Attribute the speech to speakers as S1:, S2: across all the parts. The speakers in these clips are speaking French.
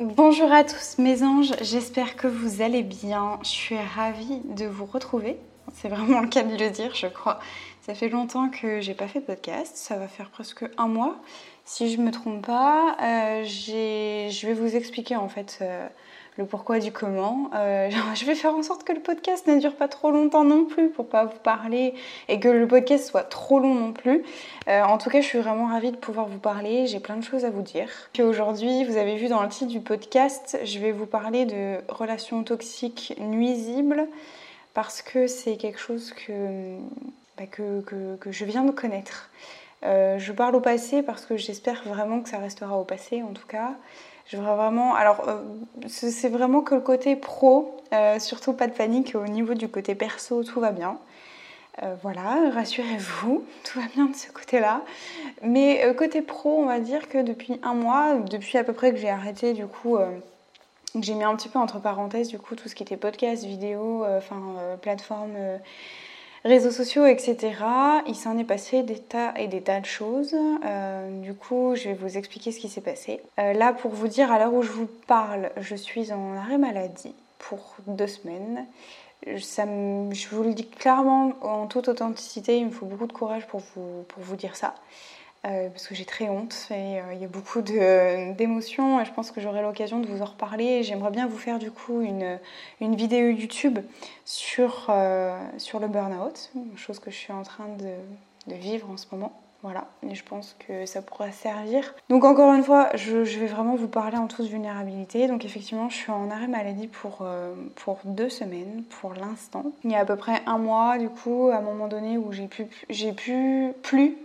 S1: Bonjour à tous mes anges, j'espère que vous allez bien. Je suis ravie de vous retrouver. C'est vraiment le cas de le dire, je crois. Ça fait longtemps que j'ai pas fait de podcast, ça va faire presque un mois. Si je me trompe pas, euh, je vais vous expliquer en fait euh, le pourquoi du comment. Euh, je vais faire en sorte que le podcast ne dure pas trop longtemps non plus pour pas vous parler et que le podcast soit trop long non plus. en tout cas, je suis vraiment ravie de pouvoir vous parler. J'ai plein de choses à vous dire. Aujourd'hui, vous avez vu dans le titre du podcast, je vais vous parler de relations toxiques nuisibles parce que c'est quelque chose que bah, je viens de connaître. Euh, je parle au passé parce que j'espère vraiment que ça restera au passé en tout cas. Je voudrais vraiment. Alors, euh, c'est vraiment que le côté pro, euh, surtout pas de panique au niveau du côté perso, tout va bien. voilà, rassurez-vous, tout va bien de ce côté-là. Mais côté pro, on va dire que depuis un mois, depuis à peu près que j'ai arrêté du coup j'ai mis un petit peu entre parenthèses du coup tout ce qui était podcast, vidéo, enfin plateforme réseaux sociaux, etc. Il s'en est passé des tas et des tas de choses. Euh, du coup, je vais vous expliquer ce qui s'est passé. Euh, là, pour vous dire, à l'heure où je vous parle, je suis en arrêt maladie pour deux semaines. Ça je vous le dis clairement, en toute authenticité, il me faut beaucoup de courage pour vous, pour vous dire ça. Euh, parce que j'ai très honte et il y a beaucoup d'émotions et je pense que j'aurai l'occasion de vous en reparler. J'aimerais bien vous faire du coup une, une vidéo YouTube sur, euh, sur le burn-out, chose que je suis en train de, de vivre en ce moment. Voilà, et je pense que ça pourra servir. Donc encore une fois, je, vais vraiment vous parler en toute vulnérabilité. Donc effectivement, je suis en arrêt maladie pour, euh, pour deux semaines pour l'instant. Il y a à peu près un mois, du coup, à un moment donné où j'ai pu, j'ai plus,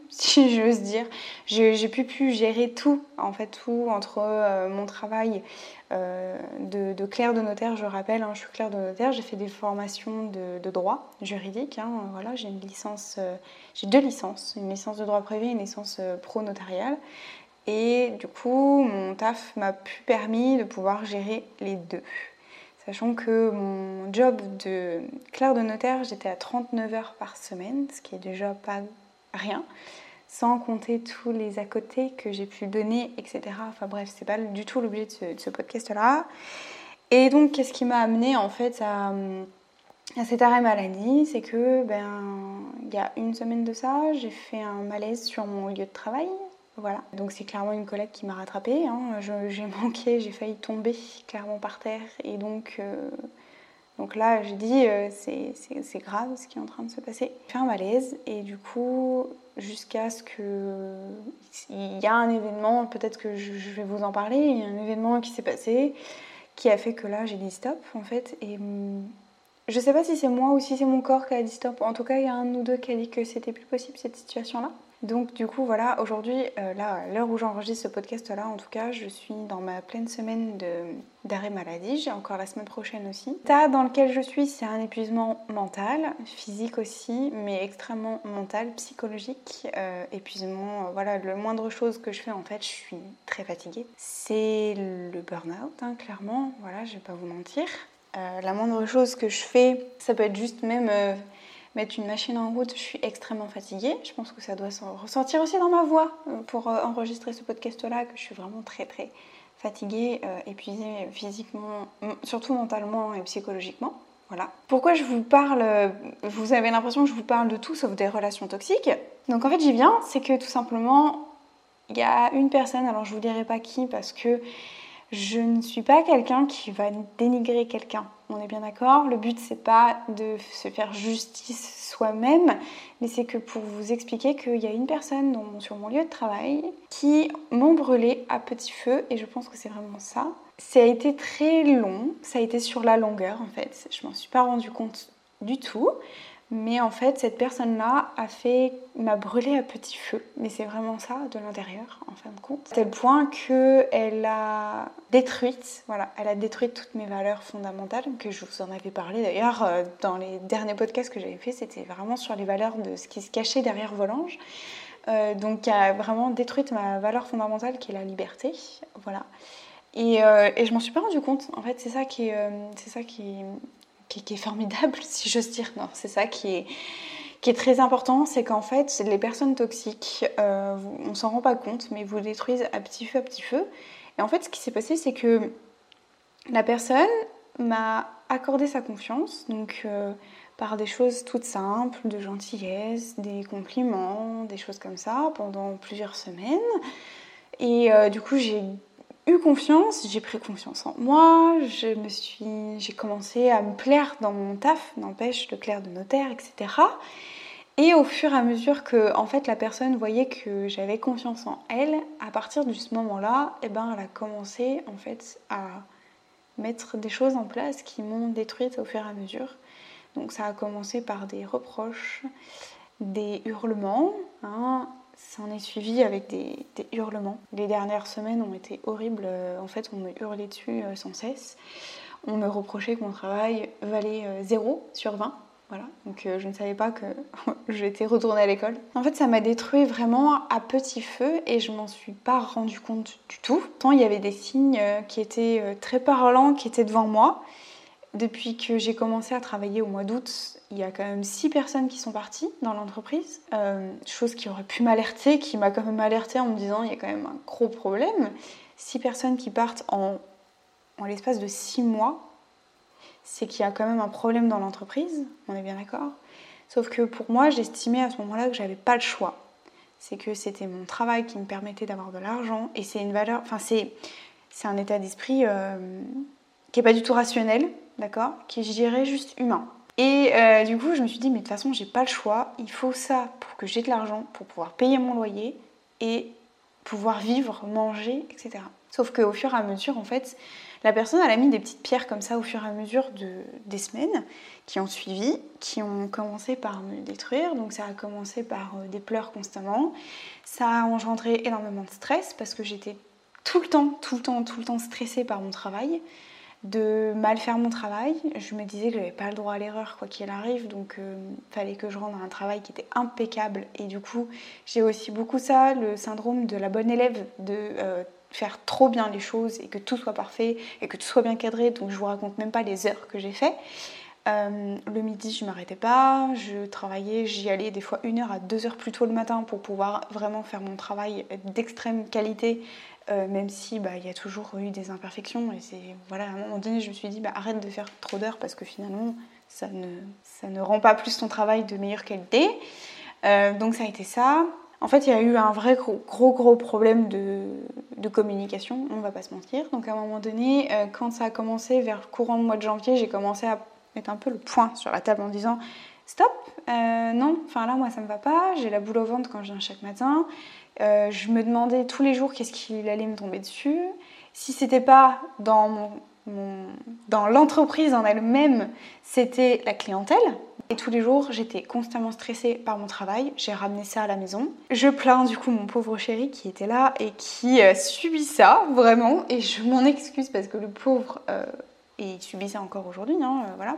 S1: si j'ose dire, j'ai pu, pu gérer tout, en fait tout entre euh, mon travail, euh, de, de, clerc de notaire, je rappelle, hein, je suis clerc de notaire, j'ai fait des formations de, droit juridique, hein, voilà, j'ai une licence, euh, j'ai deux licences, une licence de droit privé et une licence pro-notariale. Et du coup, mon taf m'a pu permis de pouvoir gérer les deux. Sachant que mon job de clerc de notaire, j'étais à 39 heures par semaine, ce qui est déjà pas rien sans compter tous les à côté que j'ai pu donner, etc. Enfin bref, c'est pas du tout l'objet de ce, podcast-là. Et donc, qu'est-ce qui m'a amené en fait à, cet arrêt maladie? C'est que, ben, il y a une semaine de ça, j'ai fait un malaise sur mon lieu de travail. Voilà, donc c'est clairement une collègue qui m'a rattrapée. Hein. J'ai manqué, j'ai failli tomber clairement par terre. Et donc, euh, donc là, j'ai dit, euh, c'est grave ce qui est en train de se passer. J'ai fait un malaise et du coup, jusqu'à ce que il y a un événement, peut-être que je, vais vous en parler, il y a un événement qui s'est passé qui a fait que là, j'ai dit stop en fait. Et hum, je sais pas si c'est moi ou si c'est mon corps qui a dit stop. En tout cas, il y a un ou deux qui a dit que c'était plus possible cette situation-là. Donc du coup voilà, aujourd'hui, euh, là, l'heure où j'enregistre ce podcast-là, en tout cas, je suis dans ma pleine semaine d'arrêt maladie. J'ai encore la semaine prochaine aussi. L'état dans lequel je suis, c'est un épuisement mental, physique aussi, mais extrêmement mental, psychologique. Euh, épuisement, euh, voilà, le moindre chose que je fais, en fait, je suis très fatiguée. C'est le burn-out, hein, clairement. Voilà, je vais pas vous mentir. la moindre chose que je fais, ça peut être juste même mettre une machine en route, je suis extrêmement fatiguée. Je pense que ça doit se ressentir aussi dans ma voix euh, pour euh, enregistrer ce podcast-là, que je suis vraiment très très fatiguée, euh, épuisée physiquement, surtout mentalement et psychologiquement. Voilà. Pourquoi je vous parle, vous avez l'impression que je vous parle de tout sauf des relations toxiques? Donc en fait j'y viens, c'est que tout simplement, il y a une personne, alors je vous dirai pas qui parce que je ne suis pas quelqu'un qui va dénigrer quelqu'un. On est bien d'accord Le but, c'est pas de se faire justice soi-même, mais c'est que pour vous expliquer qu'il y a une personne sur mon lieu de travail qui m'ont brûlé à petit feu, et je pense que c'est vraiment ça. Ça a été très long, ça a été sur la longueur en fait. Je m'en suis pas rendu compte du tout. Mais en fait, cette personne-là a fait, m'a brûlé à petit feu. Mais c'est vraiment ça de l'intérieur, en fin de compte. À tel point qu'elle a détruite, voilà, elle a détruit toutes mes valeurs fondamentales, que je vous en avais parlé d'ailleurs euh, dans les derniers podcasts que j'avais fait. C'était vraiment sur les valeurs de ce qui se cachait derrière Volange. Euh, donc, qui a vraiment détruite ma valeur fondamentale qui est la liberté. Voilà. Et, euh, et je m'en suis pas rendu compte. En fait, c'est ça qui est, c'est ça qui qui, est formidable, si j'ose dire. Non, c'est ça qui est, qui est très important, c'est qu'en fait, les personnes toxiques, euh, on s'en rend pas compte, mais vous détruisent à petit feu, à petit feu. Et en fait, ce qui s'est passé, c'est que la personne m'a accordé sa confiance, donc euh, par des choses toutes simples, de gentillesse, des compliments, des choses comme ça, pendant plusieurs semaines. Et euh, du coup, j'ai confiance, j'ai pris confiance en moi, je me suis, j'ai commencé à me plaire dans mon taf, n'empêche le clerc de notaire, etc. Et au fur et à mesure que en fait la personne voyait que j'avais confiance en elle, à partir de ce moment-là, eh ben, elle a commencé en fait à mettre des choses en place qui m'ont détruite au fur et à mesure. Donc ça a commencé par des reproches, des hurlements, hein, ça en est suivi avec des, hurlements. Les dernières semaines ont été horribles. Euh, en fait, on me hurlait dessus euh, sans cesse. On me reprochait que mon travail valait 0 euh, sur 20. Voilà, donc je ne savais pas que j'étais retournée à l'école. En fait, ça m'a détruit vraiment à petit feu et je m'en suis pas rendu compte du tout. Tant il y avait des signes qui étaient très parlants, qui étaient devant moi. Depuis que j'ai commencé à travailler au mois d'août, il y a quand même six personnes qui sont parties dans l'entreprise. Euh, chose qui aurait pu m'alerter, qui m'a quand même alerté en me disant il y a quand même un gros problème. Six personnes qui partent en, en l'espace de six mois, c'est qu'il y a quand même un problème dans l'entreprise, on est bien d'accord. Sauf que pour moi, j'estimais à ce moment-là que j'avais pas le choix. C'est que c'était mon travail qui me permettait d'avoir de l'argent et c'est une valeur, enfin c'est, un état d'esprit euh, qui est pas du tout rationnel, d'accord Qui je dirais juste humain. Et euh, du coup, je me suis dit, mais de toute façon, j'ai pas le choix. Il faut ça pour que j'ai de l'argent, pour pouvoir payer mon loyer et pouvoir vivre, manger, etc. Sauf qu'au fur et à mesure, en fait, la personne, elle a mis des petites pierres comme ça au fur et à mesure de, des semaines qui ont suivi, qui ont commencé par me détruire. Donc ça a commencé par euh, des pleurs constamment. Ça a engendré énormément de stress parce que j'étais tout le temps, tout le temps, tout le temps stressée par mon travail de mal faire mon travail. Je me disais que je n'avais pas le droit à l'erreur quoi qu'il arrive, donc il euh, fallait que je rende un travail qui était impeccable. Et du coup, j'ai aussi beaucoup ça, le syndrome de la bonne élève, de euh, faire trop bien les choses et que tout soit parfait et que tout soit bien cadré. Donc je vous raconte même pas les heures que j'ai fait. Euh, le midi, je m'arrêtais pas, je travaillais, j'y allais des fois une heure à deux heures plus tôt le matin pour pouvoir vraiment faire mon travail d'extrême qualité euh, même si bah, il y a toujours eu des imperfections. Et c'est voilà, à un moment donné, je me suis dit bah, arrête de faire trop d'heures parce que finalement, ça ne, rend pas plus ton travail de meilleure qualité. Euh, donc ça a été ça. En fait, il y a eu un vrai gros gros, problème de, de, communication, on va pas se mentir. Donc à un moment donné, euh, quand ça a commencé vers le courant du mois de janvier, j'ai commencé à mettre un peu le point sur la table en disant stop, non, enfin là moi ça me va pas, j'ai la boule au ventre quand je viens chaque matin, euh, je me demandais tous les jours qu'est-ce qu'il allait me tomber dessus. Si c'était pas dans dans l'entreprise en elle-même, c'était la clientèle. Et tous les jours, j'étais constamment stressée par mon travail. J'ai ramené ça à la maison. Je plains du coup mon pauvre chéri qui était là et qui euh, subit ça vraiment. Et je m'en excuse parce que le pauvre, euh, il subit ça encore aujourd'hui. Hein, voilà.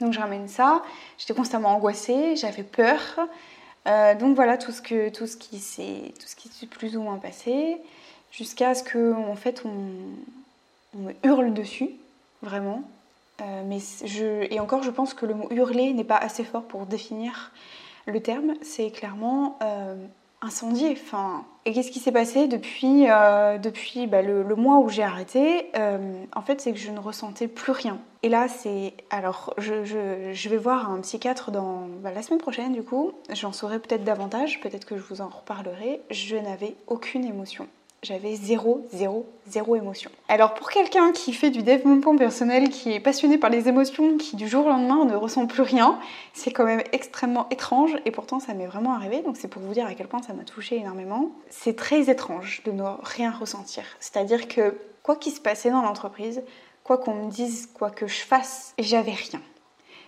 S1: Donc je ramène ça. J'étais constamment angoissée, j'avais peur. Euh, donc voilà tout ce, que, tout ce qui s'est plus ou moins passé, jusqu'à ce que en fait on, me hurle dessus, vraiment. Euh, mais je, et encore, je pense que le mot hurler n'est pas assez fort pour définir le terme. C'est clairement euh, incendié. Enfin, et qu'est-ce qui s'est passé depuis, euh, depuis bah, le, mois où j'ai arrêté euh, En fait, c'est que je ne ressentais plus rien. Et là, c'est. Alors, je, vais voir un psychiatre dans bah, la semaine prochaine, du coup. J'en saurai peut-être davantage, peut-être que je vous en reparlerai. Je n'avais aucune émotion j'avais zéro, zéro, zéro émotion. Alors pour quelqu'un qui fait du développement personnel, qui est passionné par les émotions, qui du jour au lendemain ne ressent plus rien, c'est quand même extrêmement étrange et pourtant ça m'est vraiment arrivé, donc c'est pour vous dire à quel point ça m'a touché énormément. C'est très étrange de ne rien ressentir. C'est-à-dire que quoi qu'il se passait dans l'entreprise, quoi qu'on me dise, quoi que je fasse, j'avais rien.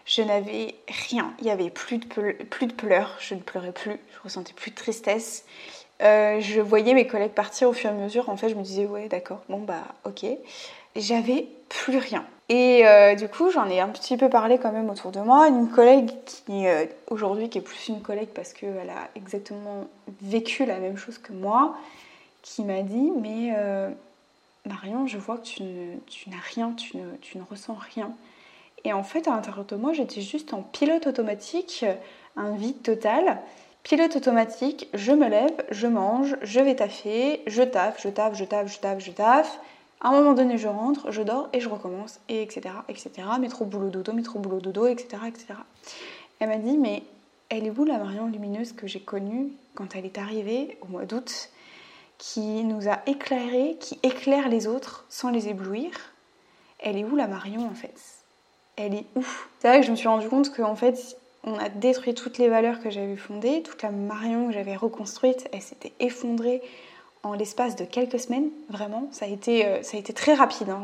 S1: Je n'avais rien. Il n'y avait plus de, plus de pleurs. Je ne pleurais plus. Je ressentais plus de tristesse. Euh, je voyais mes collègues partir au fur et à mesure. En fait, je me disais, ouais, d'accord, bon, bah, ok. J'avais plus rien. Et euh, du coup, j'en ai un petit peu parlé quand même autour de moi. Une collègue qui, euh, aujourd'hui, qui est plus une collègue parce qu'elle a exactement vécu la même chose que moi, qui m'a dit, mais Marion, je vois que tu, n'as rien, tu ne, tu ne ressens rien. Et en fait, à l'intérieur de moi, j'étais juste en pilote automatique, un vide total. Pilote automatique, je me lève, je mange, je vais taffer, je taffe, je taffe, je taffe, je taffe, je taffe. À un moment donné, je rentre, je dors et je recommence, et etc. etc. Métro, boulot, dodo, métro, boulot, dodo, etc. etc. Elle m'a dit, mais elle est où la Marion lumineuse que j'ai connue quand elle est arrivée au mois d'août, qui nous a éclairé, qui éclaire les autres sans les éblouir? Elle est où la Marion en fait? Elle est ouf. C'est là que je me suis rendu compte qu'en fait, on a détruit toutes les valeurs que j'avais fondées, toute la Marion que j'avais reconstruite, elle s'était effondrée en l'espace de quelques semaines, vraiment. Ça a été, euh, ça a été très rapide. Hein.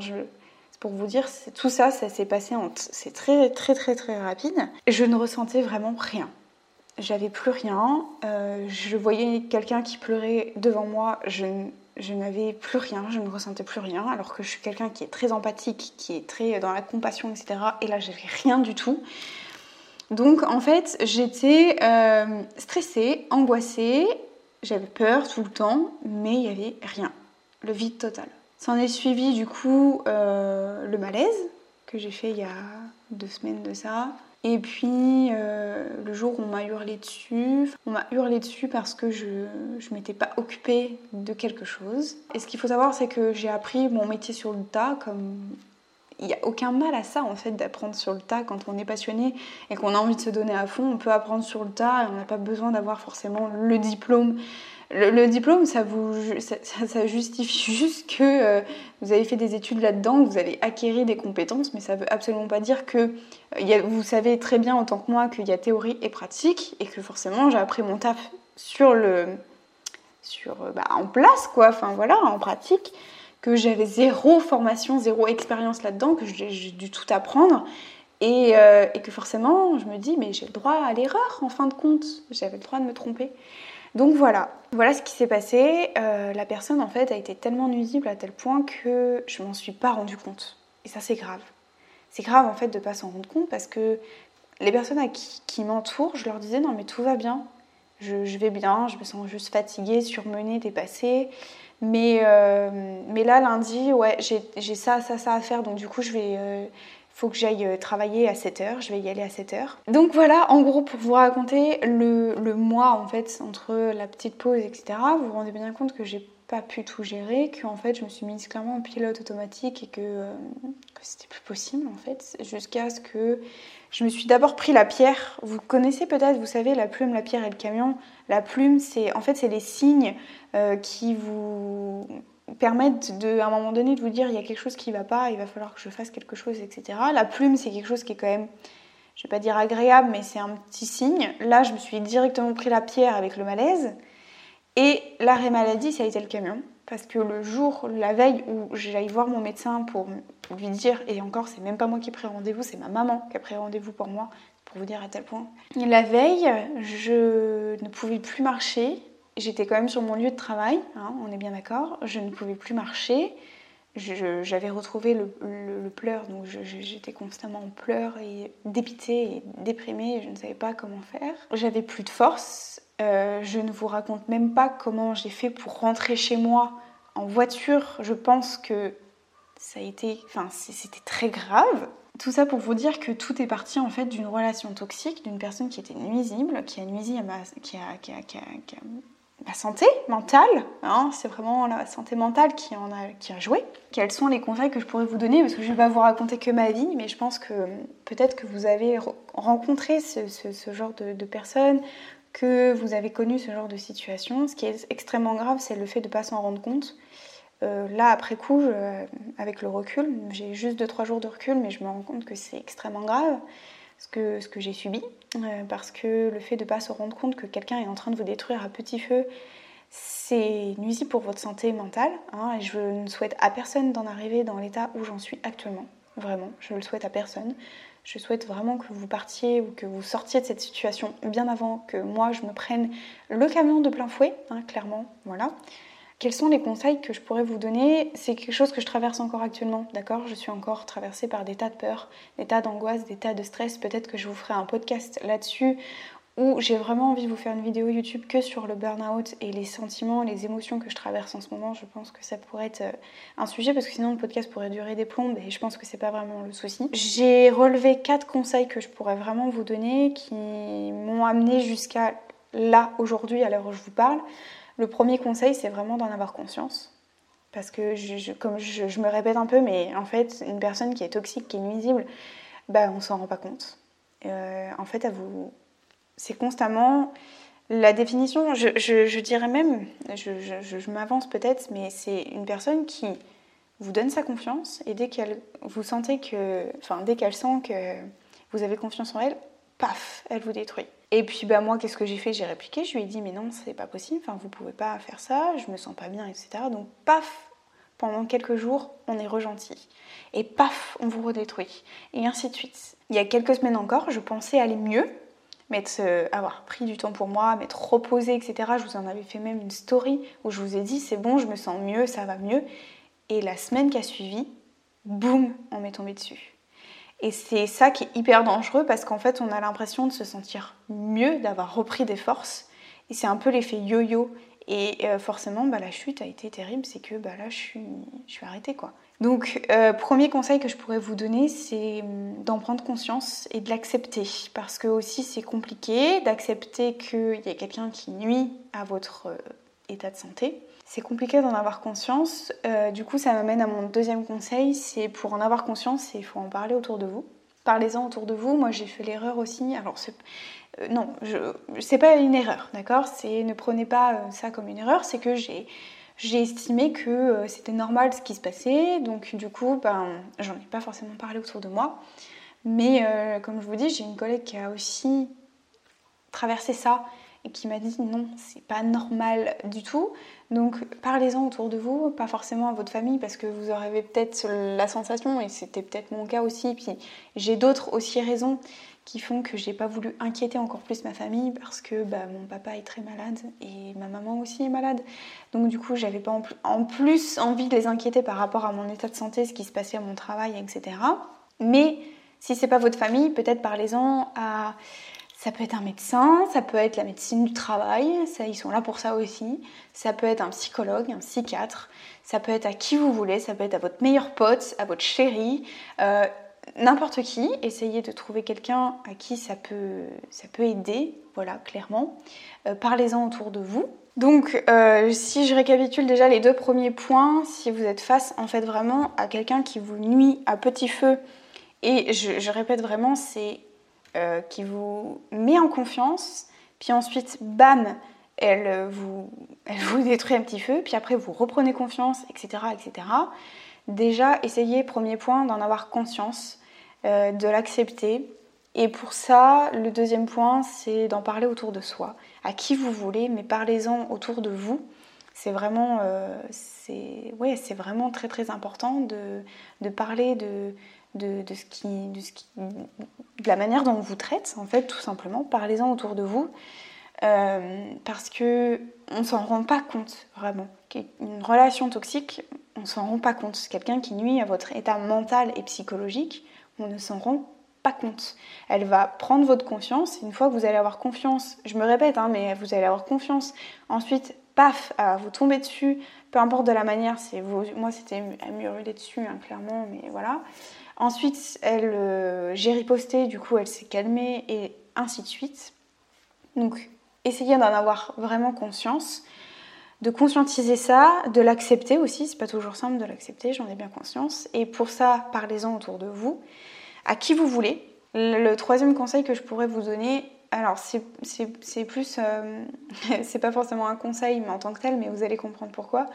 S1: pour vous dire, tout ça, ça s'est passé en... C'est très, très, très, très rapide. Je ne ressentais vraiment rien. J'avais plus rien. Euh, je voyais quelqu'un qui pleurait devant moi. Je je n'avais plus rien, je ne ressentais plus rien, alors que je suis quelqu'un qui est très empathique, qui est très dans la compassion, etc. Et là, j'avais rien du tout. Donc, en fait, j'étais euh, stressée, angoissée, j'avais peur tout le temps, mais il n'y avait rien. Le vide total. S'en est suivi, du coup, euh, le malaise que j'ai fait il y a deux semaines de ça. Et puis euh, le jour où on m'a hurlé dessus, on m'a hurlé dessus parce que je ne m'étais pas occupée de quelque chose. Et ce qu'il faut savoir, c'est que j'ai appris mon métier sur le tas, comme il n'y a aucun mal à ça en fait d'apprendre sur le tas quand on est passionné et qu'on a envie de se donner à fond. On peut apprendre sur le tas et on n'a pas besoin d'avoir forcément le diplôme. Le, diplôme, ça, vous, justifie juste que euh, vous avez fait des études là-dedans, que vous avez acquéri des compétences, mais ça ne veut absolument pas dire que euh, vous savez très bien en tant que moi qu'il y a théorie et pratique, et que forcément j'ai appris mon taf sur le, sur, euh, bah, en place, quoi, enfin voilà, en pratique, que j'avais zéro formation, zéro expérience là-dedans, que j'ai dû tout apprendre. Et, et, que forcément, je me dis, mais j'ai le droit à l'erreur en fin de compte, j'avais le droit de me tromper. Donc voilà, voilà ce qui s'est passé. Euh, la personne en fait a été tellement nuisible à tel point que je m'en suis pas rendu compte. Et ça c'est grave. C'est grave en fait de pas s'en rendre compte parce que les personnes qui, m'entourent, je leur disais non mais tout va bien, je, vais bien, je me sens juste fatiguée, surmenée, dépassée. Mais, euh, mais là lundi, ouais, j'ai ça, ça, ça à faire, donc du coup je vais, euh, faut que j'aille euh, travailler à 7h, je vais y aller à 7h. Donc voilà, en gros, pour vous raconter le, mois en fait entre la petite pause, etc., vous vous rendez bien compte que j'ai pas pu tout gérer, que en fait je me suis mise clairement en pilote automatique et que, euh, que c'était plus possible en fait, jusqu'à ce que je me suis d'abord pris la pierre. Vous connaissez peut-être, vous savez, la plume, la pierre et le camion. La plume, c'est en fait c'est les signes euh, qui vous permettre de, à un moment donné de vous dire il y a quelque chose qui ne va pas, il va falloir que je fasse quelque chose, etc. La plume, c'est quelque chose qui est quand même, je ne vais pas dire agréable, mais c'est un petit signe. Là, je me suis directement pris la pierre avec le malaise. Et l'arrêt maladie, ça a été le camion. Parce que le jour, la veille où j'aille voir mon médecin pour lui dire, et encore, c'est même pas moi qui ai pris rendez-vous, c'est ma maman qui a pris rendez-vous pour moi, pour vous dire à tel point. la veille, je ne pouvais plus marcher, J'étais quand même sur mon lieu de travail, hein, on est bien d'accord. Je ne pouvais plus marcher. J'avais retrouvé le, pleur, donc j'étais constamment en pleurs et dépitée et déprimée. je ne savais pas comment faire. J'avais plus de force. Euh, je ne vous raconte même pas comment j'ai fait pour rentrer chez moi en voiture. Je pense que ça a été, enfin, c'était très grave. Tout ça pour vous dire que tout est parti en fait d'une relation toxique, d'une personne qui était nuisible, qui a nuisi à ma, qui a, qui a la santé mentale, hein, c'est vraiment la santé mentale qui, en a, joué. Quels sont les conseils que je pourrais vous donner? Parce que je ne vais pas vous raconter que ma vie, mais je pense que peut-être que vous avez rencontré ce, genre de, personnes, que vous avez connu ce genre de situation. Ce qui est extrêmement grave, c'est le fait de ne pas s'en rendre compte. Euh, là, après coup, avec le recul, j'ai juste 2-3 jours de recul, mais je me rends compte que c'est extrêmement grave ce que, j'ai subi, euh, parce que le fait de ne pas se rendre compte que quelqu'un est en train de vous détruire à petit feu, c'est nuisible pour votre santé mentale, hein, et je ne souhaite à personne d'en arriver dans l'état où j'en suis actuellement. Vraiment, je le souhaite à personne. Je souhaite vraiment que vous partiez ou que vous sortiez de cette situation bien avant que moi je me prenne le camion de plein fouet, hein, clairement. Voilà. Quels sont les conseils que je pourrais vous donner? C'est quelque chose que je traverse encore actuellement, d'accord? Je suis encore traversée par des tas de peurs, des tas d'angoisses, des tas de stress. Peut-être que je vous ferai un podcast là-dessus où j'ai vraiment envie de vous faire une vidéo YouTube que sur le burn-out et les sentiments, les émotions que je traverse en ce moment. Je pense que ça pourrait être euh, un sujet parce que sinon le podcast pourrait durer des plombes et je pense que c'est pas vraiment le souci. J'ai relevé quatre conseils que je pourrais vraiment vous donner qui m'ont amené jusqu'à là aujourd'hui à l'heure où je vous parle. Le premier conseil, c'est vraiment d'en avoir conscience. Parce que, comme je, me répète un peu, mais en fait, une personne qui est toxique, qui est nuisible, bah, on s'en rend pas compte. Euh, en fait, c'est constamment la définition, je, dirais même, je, m'avance peut-être, mais c'est une personne qui vous donne sa confiance et dès qu'elle vous sentez que, dès qu'elle sent que vous avez confiance en elle, paf, elle vous détruit. Et puis bah moi, qu'est-ce que j'ai fait? J'ai répliqué, je lui ai dit mais non, c'est pas possible, enfin vous pouvez pas faire ça, je me sens pas bien, etc. Donc paf, pendant quelques jours, on est regentil. Et paf, on vous redétruit. Et ainsi de suite. Il y a quelques semaines encore, je pensais aller mieux, euh, avoir pris du temps pour moi, m'être reposée, etc. Je vous en avais fait même une story où je vous ai dit c'est bon, je me sens mieux, ça va mieux. Et la semaine qui a suivi, boum, on m'est tombé dessus. Et c'est ça qui est hyper dangereux parce qu'en fait, on a l'impression de se sentir mieux, d'avoir repris des forces. Et c'est un peu l'effet yo-yo. Et euh, forcément, bah, la chute a été terrible, c'est que bah, là, je suis, arrêtée. quoi. Donc, euh, premier conseil que je pourrais vous donner, c'est hum, d'en prendre conscience et de l'accepter. Parce que aussi, c'est compliqué d'accepter qu'il y a quelqu'un qui nuit à votre euh, état de santé. C'est compliqué d'en avoir conscience. Euh, du coup, ça m'amène à mon deuxième conseil, c'est pour en avoir conscience, il faut en parler autour de vous. Parlez-en autour de vous. Moi, j'ai fait l'erreur aussi. Alors, non, je, c'est pas une erreur, d'accord? C'est ne prenez pas ça comme une erreur. C'est que j'ai estimé que euh, c'était normal ce qui se passait, donc du coup, ben, j'en ai pas forcément parlé autour de moi. Mais euh, comme je vous dis, j'ai une collègue qui a aussi traversé ça et qui m'a dit non, c'est pas normal du tout. Donc parlez-en autour de vous, pas forcément à votre famille parce que vous aurez peut-être la sensation, et c'était peut-être mon cas aussi, puis j'ai d'autres aussi raisons qui font que j'ai pas voulu inquiéter encore plus ma famille parce que bah, mon papa est très malade et ma maman aussi est malade. Donc du coup, j'avais pas en plus envie de les inquiéter par rapport à mon état de santé, ce qui se passait à mon travail, etc. Mais si c'est pas votre famille, peut-être parlez-en à ça peut être un médecin, ça peut être la médecine du travail, ça, ils sont là pour ça aussi. Ça peut être un psychologue, un psychiatre, ça peut être à qui vous voulez, ça peut être à votre meilleur pote, à votre chérie. Euh, n'importe qui, essayez de trouver quelqu'un à qui ça peut, ça peut aider, voilà, clairement. Euh, parlez-en autour de vous. Donc, euh, si je récapitule déjà les deux premiers points, si vous êtes face en fait vraiment à quelqu'un qui vous nuit à petit feu, et je, répète vraiment, c'est euh, qui vous met en confiance, puis ensuite, bam, elle vous, elle vous détruit un petit feu, puis après vous reprenez confiance, etc., etc. Déjà, essayez, premier point, d'en avoir conscience euh, de l'accepter. Et pour ça, le deuxième point, c'est d'en parler autour de soi, à qui vous voulez, mais parlez-en autour de vous. C'est vraiment, euh, ouais, vraiment très très important de, de parler de, de, la manière dont on vous traite, en fait, tout simplement. Parlez-en autour de vous. Euh, parce que on s'en rend pas compte vraiment. Une relation toxique, on s'en rend pas compte. Quelqu'un qui nuit à votre état mental et psychologique, on ne s'en rend pas compte. Elle va prendre votre confiance. Une fois que vous allez avoir confiance, je me répète, hein, mais vous allez avoir confiance. Ensuite, paf, vous tombez dessus, peu importe de la manière. C'est moi, c'était à m'hurler dessus, hein, clairement, mais voilà. Ensuite, elle, euh, j'ai riposté, du coup, elle s'est calmée et ainsi de suite. Donc, essayez d'en avoir vraiment conscience de conscientiser ça, de l'accepter aussi. C'est pas toujours simple de l'accepter, j'en ai bien conscience. Et pour ça, parlez-en autour de vous, à qui vous voulez. Le troisième conseil que je pourrais vous donner, alors c'est plus, euh, c'est pas forcément un conseil, mais en tant que tel, mais vous allez comprendre pourquoi.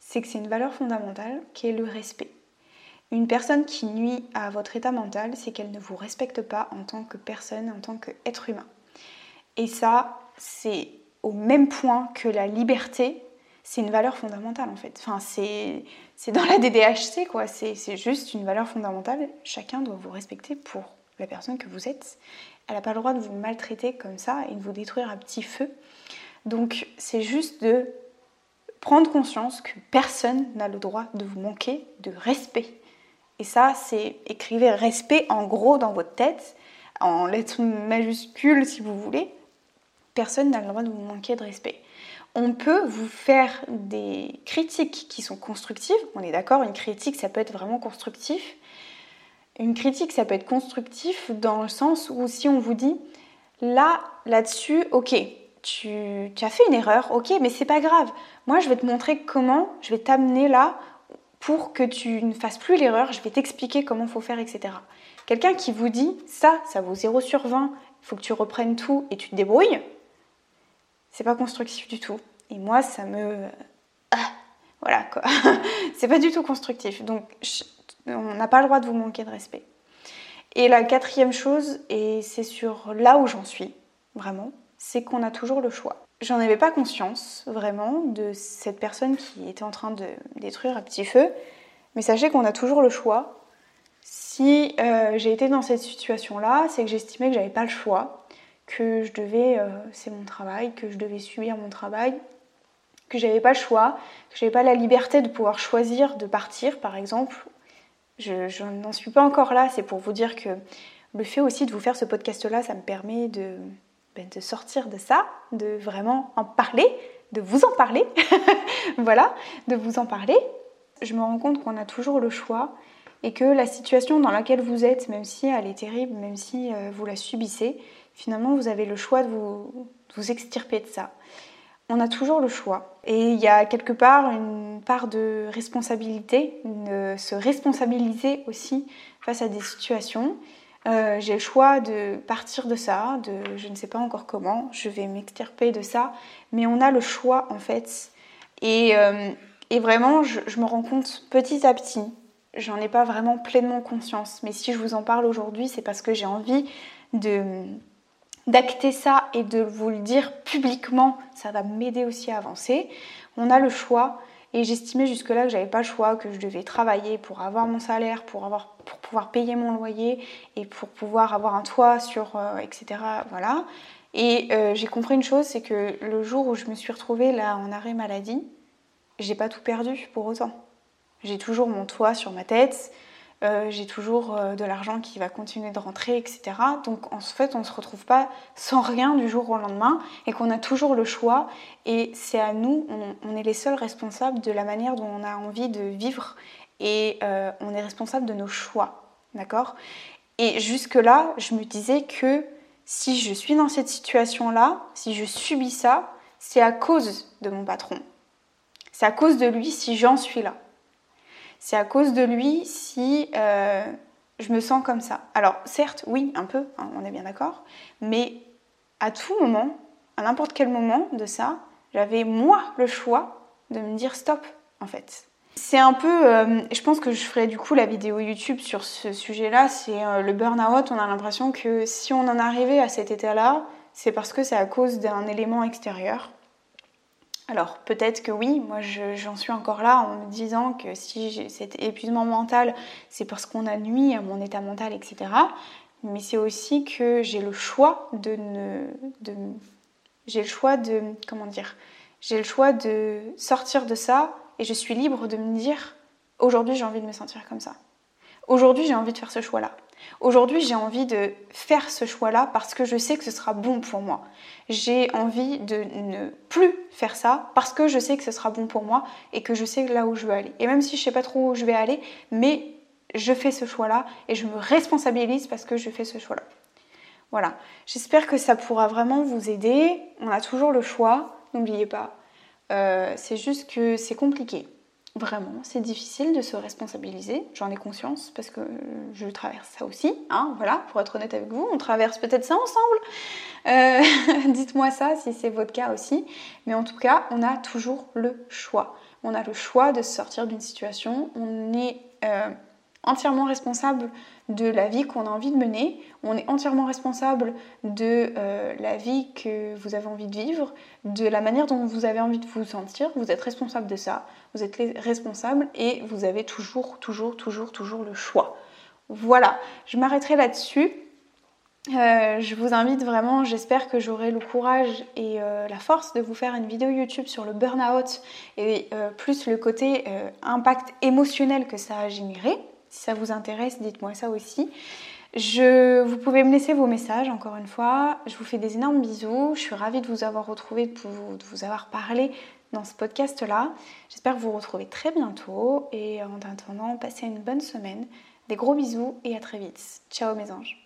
S1: C'est que c'est une valeur fondamentale qui est le respect. Une personne qui nuit à votre état mental, c'est qu'elle ne vous respecte pas en tant que personne, en tant qu'être humain. Et ça, c'est au même point que la liberté c'est une valeur fondamentale en fait. Enfin, c'est dans la DDHC quoi. C'est juste une valeur fondamentale. Chacun doit vous respecter pour la personne que vous êtes. Elle n'a pas le droit de vous maltraiter comme ça et de vous détruire à petit feu. Donc, c'est juste de prendre conscience que personne n'a le droit de vous manquer de respect. Et ça, c'est écrivez respect en gros dans votre tête, en lettres majuscules si vous voulez. Personne n'a le droit de vous manquer de respect on peut vous faire des critiques qui sont constructives. On est d'accord, une critique, ça peut être vraiment constructif. Une critique, ça peut être constructif dans le sens où si on vous dit, là, là-dessus, ok, tu, as fait une erreur, ok, mais c'est pas grave. Moi, je vais te montrer comment, je vais t'amener là pour que tu ne fasses plus l'erreur, je vais t'expliquer comment faut faire, etc. Quelqu'un qui vous dit, ça, ça vaut 0 sur 20, il faut que tu reprennes tout et tu te débrouilles, c'est pas constructif du tout. Et moi, ça me. Voilà quoi. c'est pas du tout constructif. Donc, on n'a pas le droit de vous manquer de respect. Et la quatrième chose, et c'est sur là où j'en suis, vraiment, c'est qu'on a toujours le choix. J'en avais pas conscience vraiment de cette personne qui était en train de détruire un petit feu, mais sachez qu'on a toujours le choix. Si euh, j'ai été dans cette situation-là, c'est que j'estimais que j'avais pas le choix que je devais, euh, c'est mon travail, que je devais subir mon travail, que j'avais pas le choix, que j'avais pas la liberté de pouvoir choisir de partir, par exemple. Je, n'en suis pas encore là, c'est pour vous dire que le fait aussi de vous faire ce podcast-là, ça me permet de, ben, sortir de ça, de vraiment en parler, de vous en parler, voilà, de vous en parler. Je me rends compte qu'on a toujours le choix et que la situation dans laquelle vous êtes, même si elle est terrible, même si euh, vous la subissez, finalement vous avez le choix de vous extirper de ça. On a toujours le choix. Et il y a quelque part une part de responsabilité, de se responsabiliser aussi face à des situations. Euh, j'ai le choix de partir de ça, de je ne sais pas encore comment, je vais m'extirper de ça, mais on a le choix en fait. Et, euh, vraiment, je, je, me rends compte petit à petit, j'en ai pas vraiment pleinement conscience, mais si je vous en parle aujourd'hui, c'est parce que j'ai envie de, d'acter ça et de vous le dire publiquement, ça va m'aider aussi à avancer. On a le choix et j'estimais jusque-là que j'avais pas le choix, que je devais travailler pour avoir mon salaire, pour, avoir, pour pouvoir payer mon loyer et pour pouvoir avoir un toit sur, euh, etc. Voilà. Et euh, j'ai compris une chose, c'est que le jour où je me suis retrouvée là en arrêt maladie, j'ai pas tout perdu pour autant. J'ai toujours mon toit sur ma tête, euh, j'ai toujours euh, de l'argent qui va continuer de rentrer, etc. Donc en fait, on ne se retrouve pas sans rien du jour au lendemain et qu'on a toujours le choix. Et c'est à nous, on, est les seuls responsables de la manière dont on a envie de vivre et euh, on est responsable de nos choix. D'accord? Et jusque-là, je me disais que si je suis dans cette situation-là, si je subis ça, c'est à cause de mon patron. C'est à cause de lui si j'en suis là c'est à cause de lui si euh, je me sens comme ça. Alors certes, oui, un peu, hein, on est bien d'accord, mais à tout moment, à n'importe quel moment de ça, j'avais moi le choix de me dire stop en fait. C'est un peu, euh, je pense que je ferai du coup la vidéo YouTube sur ce sujet-là, c'est euh, le burn-out. On a l'impression que si on en arrivait à cet état-là, c'est parce que c'est à cause d'un élément extérieur. Alors peut-être que oui, moi j'en suis encore là en me disant que si j'ai cet épuisement mental, c'est parce qu'on a nuit à mon état mental, etc. Mais c'est aussi que j'ai le choix de ne... J'ai le choix de... Comment dire J'ai le choix de sortir de ça et je suis libre de me dire aujourd'hui j'ai envie de me sentir comme ça. Aujourd'hui j'ai envie de faire ce choix-là. Aujourd'hui, j'ai envie de faire ce choix-là parce que je sais que ce sera bon pour moi. J'ai envie de ne plus faire ça parce que je sais que ce sera bon pour moi et que je sais là où je veux aller. Et même si je sais pas trop où je vais aller, mais je fais ce choix-là et je me responsabilise parce que je fais ce choix-là. Voilà. J'espère que ça pourra vraiment vous aider. On a toujours le choix, n'oubliez pas. Euh, c'est juste que c'est compliqué. Vraiment, c'est difficile de se responsabiliser, j'en ai conscience parce que je traverse ça aussi, hein, voilà, pour être honnête avec vous, on traverse peut-être ça ensemble. Euh, dites-moi ça si c'est votre cas aussi, mais en tout cas, on a toujours le choix. On a le choix de sortir d'une situation, on est euh, entièrement responsable de la vie qu'on a envie de mener, on est entièrement responsable de euh, la vie que vous avez envie de vivre, de la manière dont vous avez envie de vous sentir, vous êtes responsable de ça, vous êtes responsable et vous avez toujours, toujours, toujours, toujours le choix. Voilà, je m'arrêterai là-dessus. Euh, je vous invite vraiment, j'espère que j'aurai le courage et euh, la force de vous faire une vidéo YouTube sur le burn-out et plus le côté impact émotionnel que ça a généré. Si ça vous intéresse, dites-moi ça aussi. Je, vous pouvez me laisser vos messages encore une fois. Je vous fais des énormes bisous. Je suis ravie de vous avoir retrouvé, de vous, de vous avoir parlé dans ce podcast-là. J'espère vous retrouver très bientôt. Et en attendant, passez une bonne semaine. Des gros bisous et à très vite. Ciao mes anges.